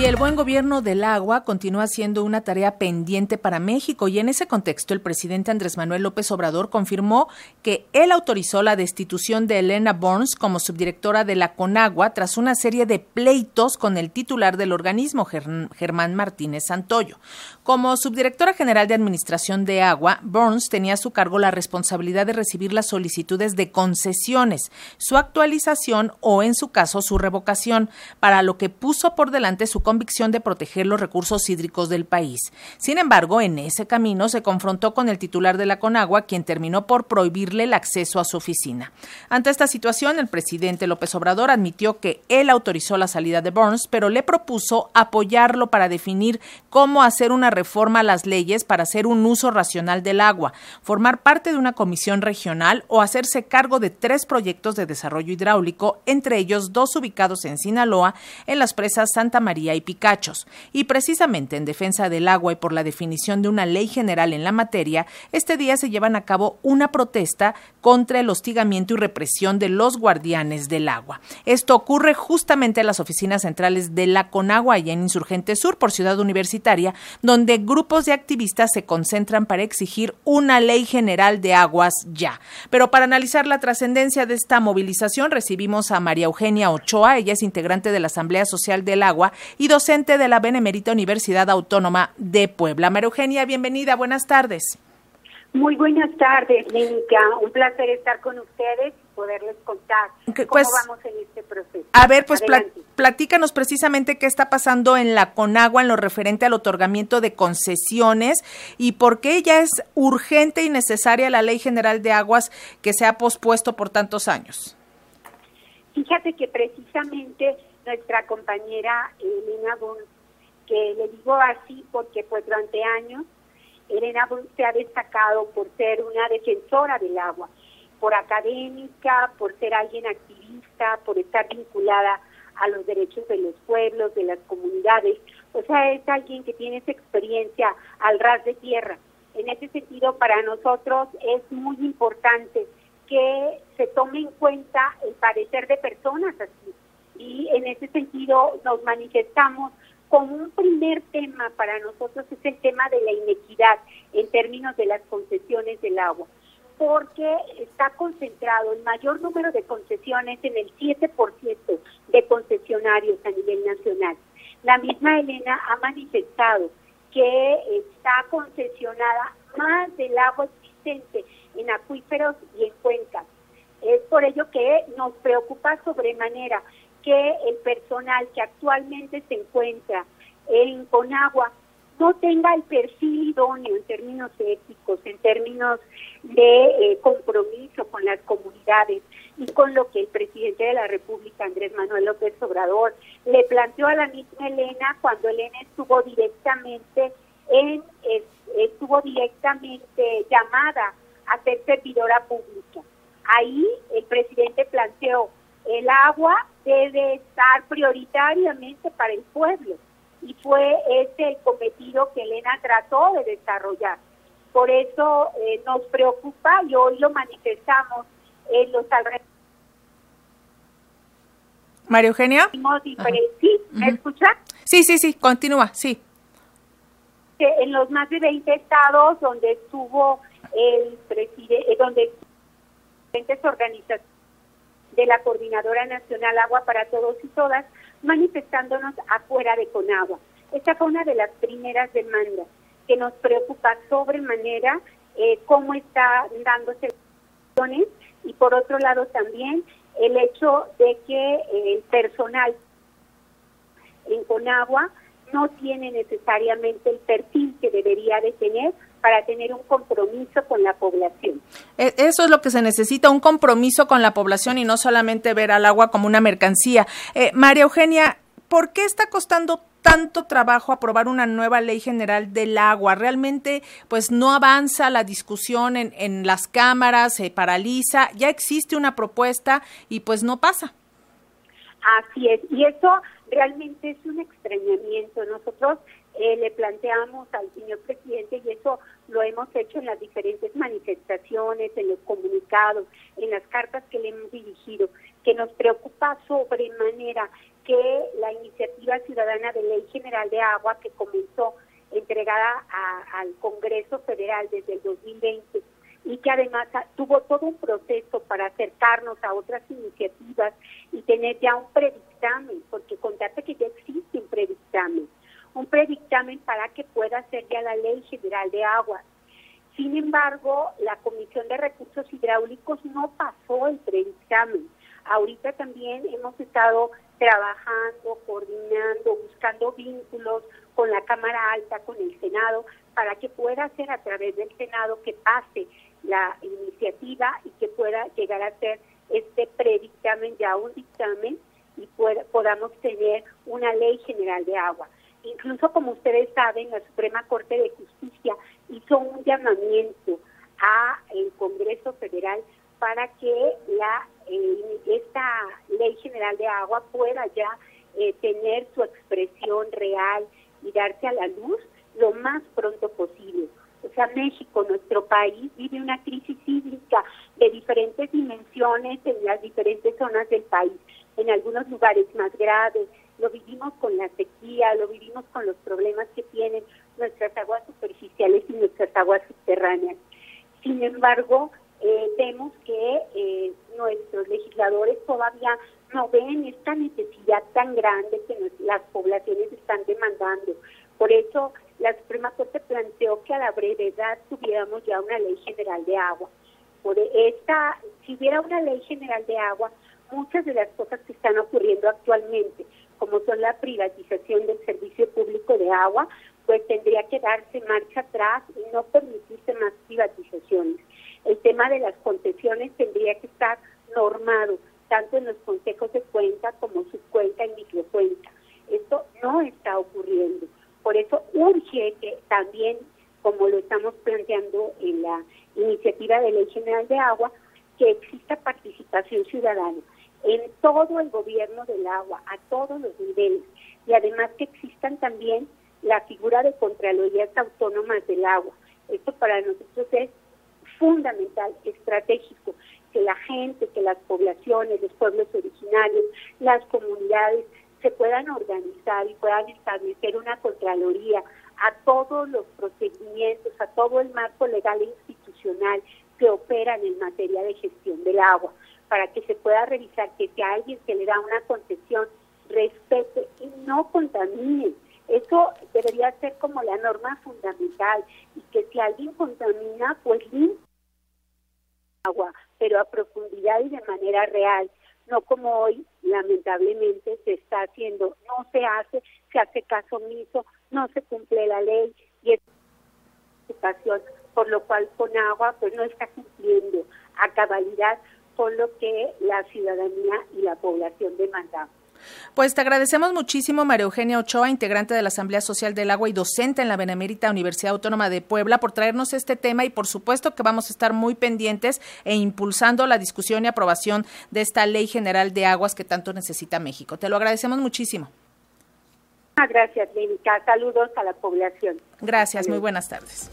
Y el buen gobierno del agua continúa siendo una tarea pendiente para México y en ese contexto el presidente Andrés Manuel López Obrador confirmó que él autorizó la destitución de Elena Burns como subdirectora de la Conagua tras una serie de pleitos con el titular del organismo, Germán Martínez Santoyo. Como subdirectora general de Administración de Agua, Burns tenía a su cargo la responsabilidad de recibir las solicitudes de concesiones, su actualización o, en su caso, su revocación, para lo que puso por delante su convicción de proteger los recursos hídricos del país. Sin embargo, en ese camino se confrontó con el titular de la Conagua, quien terminó por prohibirle el acceso a su oficina. Ante esta situación, el presidente López Obrador admitió que él autorizó la salida de Burns, pero le propuso apoyarlo para definir cómo hacer una reforma a las leyes para hacer un uso racional del agua, formar parte de una comisión regional o hacerse cargo de tres proyectos de desarrollo hidráulico, entre ellos dos ubicados en Sinaloa, en las presas Santa María y Picachos. Y precisamente en defensa del agua y por la definición de una ley general en la materia, este día se llevan a cabo una protesta contra el hostigamiento y represión de los guardianes del agua. Esto ocurre justamente en las oficinas centrales de la Conagua y en Insurgente Sur por Ciudad Universitaria, donde grupos de activistas se concentran para exigir una ley general de aguas ya. Pero para analizar la trascendencia de esta movilización recibimos a María Eugenia Ochoa, ella es integrante de la Asamblea Social del Agua y docente de la Benemérita Universidad Autónoma de Puebla. María Eugenia, bienvenida, buenas tardes. Muy buenas tardes, Lénica. Un placer estar con ustedes y poderles contar cómo pues, vamos en este proceso. A ver, pues platícanos precisamente qué está pasando en la Conagua en lo referente al otorgamiento de concesiones y por qué ya es urgente y necesaria la Ley General de Aguas que se ha pospuesto por tantos años. Fíjate que precisamente nuestra compañera Elena Bunz, que le digo así porque pues durante años Elena Bunz se ha destacado por ser una defensora del agua, por académica, por ser alguien activista, por estar vinculada a los derechos de los pueblos, de las comunidades. O sea, es alguien que tiene esa experiencia al ras de tierra. En ese sentido, para nosotros es muy importante que se tome en cuenta el parecer de personas así, y en ese sentido nos manifestamos como un primer tema para nosotros es el tema de la inequidad en términos de las concesiones del agua, porque está concentrado el mayor número de concesiones en el 7% de concesionarios a nivel nacional. La misma Elena ha manifestado que está concesionada más del agua existente en acuíferos y en cuencas. Es por ello que nos preocupa sobremanera que el personal que actualmente se encuentra en Conagua no tenga el perfil idóneo en términos éticos, en términos de eh, compromiso con las comunidades y con lo que el presidente de la República, Andrés Manuel López Obrador, le planteó a la misma Elena cuando Elena estuvo directamente en estuvo directamente llamada a ser servidora pública. Ahí el presidente planteó el agua debe estar prioritariamente para el pueblo y fue ese el cometido que Elena trató de desarrollar. Por eso eh, nos preocupa y hoy lo manifestamos en los alrededores. María Eugenia. ¿Sí? ¿Me escucha? Sí, sí, sí, continúa, sí. En los más de 20 estados donde estuvo el presidente, eh, donde diferentes organizaciones de la Coordinadora Nacional Agua para Todos y Todas, manifestándonos afuera de Conagua. Esta fue una de las primeras demandas que nos preocupa sobremanera eh, cómo está dándose y por otro lado también el hecho de que eh, el personal en Conagua no tiene necesariamente el perfil que debería de tener para tener un compromiso con la población. E, eso es lo que se necesita, un compromiso con la población y no solamente ver al agua como una mercancía. Eh, María Eugenia, ¿por qué está costando tanto trabajo aprobar una nueva ley general del agua? Realmente, pues no avanza la discusión en, en las cámaras, se paraliza, ya existe una propuesta y pues no pasa. Así es, y eso realmente es un extrañamiento. Nosotros eh, le planteamos al señor presidente y eso hemos hecho en las diferentes manifestaciones, en los comunicados, en las cartas que le hemos dirigido, que nos preocupa sobremanera que la iniciativa ciudadana de ley general de agua que comenzó entregada al Congreso Federal desde el 2020 y que además tuvo todo un proceso para acercarnos a otras iniciativas y tener ya un predictamen, porque contate que ya existe un predictamen, un predictamen para que pueda ser ya la Ley General de Aguas. Sin embargo, la Comisión de Recursos Hidráulicos no pasó el predictamen. Ahorita también hemos estado trabajando, coordinando, buscando vínculos con la Cámara Alta, con el Senado, para que pueda ser a través del Senado que pase la iniciativa y que pueda llegar a ser este predictamen ya un dictamen y podamos tener una ley general de agua. Incluso como ustedes saben, la Suprema Corte de Justicia hizo un llamamiento a el Congreso Federal para que la eh, esta ley general de agua pueda ya eh, tener su expresión real y darse a la luz lo más pronto posible. O sea, México, nuestro país, vive una crisis hídrica de diferentes dimensiones en las diferentes zonas del país, en algunos lugares más graves. Lo vivimos con la sequía, lo vivimos con los problemas que tienen nuestras aguas superficiales y nuestras aguas subterráneas. Sin embargo, eh, vemos que eh, nuestros legisladores todavía no ven esta necesidad tan grande que las poblaciones están demandando. Por eso la Suprema Corte planteó que a la brevedad tuviéramos ya una ley general de agua. Por esta, si hubiera una ley general de agua, muchas de las cosas que están ocurriendo actualmente, como son la privatización del servicio público de agua, pues tendría que darse marcha atrás y no permitirse más privatizaciones. El tema de las concesiones tendría que estar normado, tanto en los consejos de cuenta como subcuenta y microcuenta. Esto no está ocurriendo. Por eso urge que también, como lo estamos planteando en la iniciativa de ley general de agua, que exista participación ciudadana en todo el gobierno del agua, a todos los niveles, y además que existan también la figura de Contralorías Autónomas del Agua. Esto para nosotros es fundamental, estratégico, que la gente, que las poblaciones, los pueblos originarios, las comunidades se puedan organizar y puedan establecer una Contraloría a todos los procedimientos, a todo el marco legal e institucional que operan en materia de gestión del agua, para que se pueda revisar que si alguien se le da una concesión, respete y no contamine. Eso debería ser como la norma fundamental. Y que si alguien contamina, pues limpia agua, pero a profundidad y de manera real no como hoy lamentablemente se está haciendo, no se hace, se hace caso omiso, no se cumple la ley y es por lo cual con agua pues no está cumpliendo. A cabalidad con lo que la ciudadanía y la población demandamos. Pues te agradecemos muchísimo, María Eugenia Ochoa, integrante de la Asamblea Social del Agua y docente en la Benemérita Universidad Autónoma de Puebla, por traernos este tema y por supuesto que vamos a estar muy pendientes e impulsando la discusión y aprobación de esta Ley General de Aguas que tanto necesita México. Te lo agradecemos muchísimo. Gracias, Lénica. Saludos a la población. Gracias, muy buenas tardes.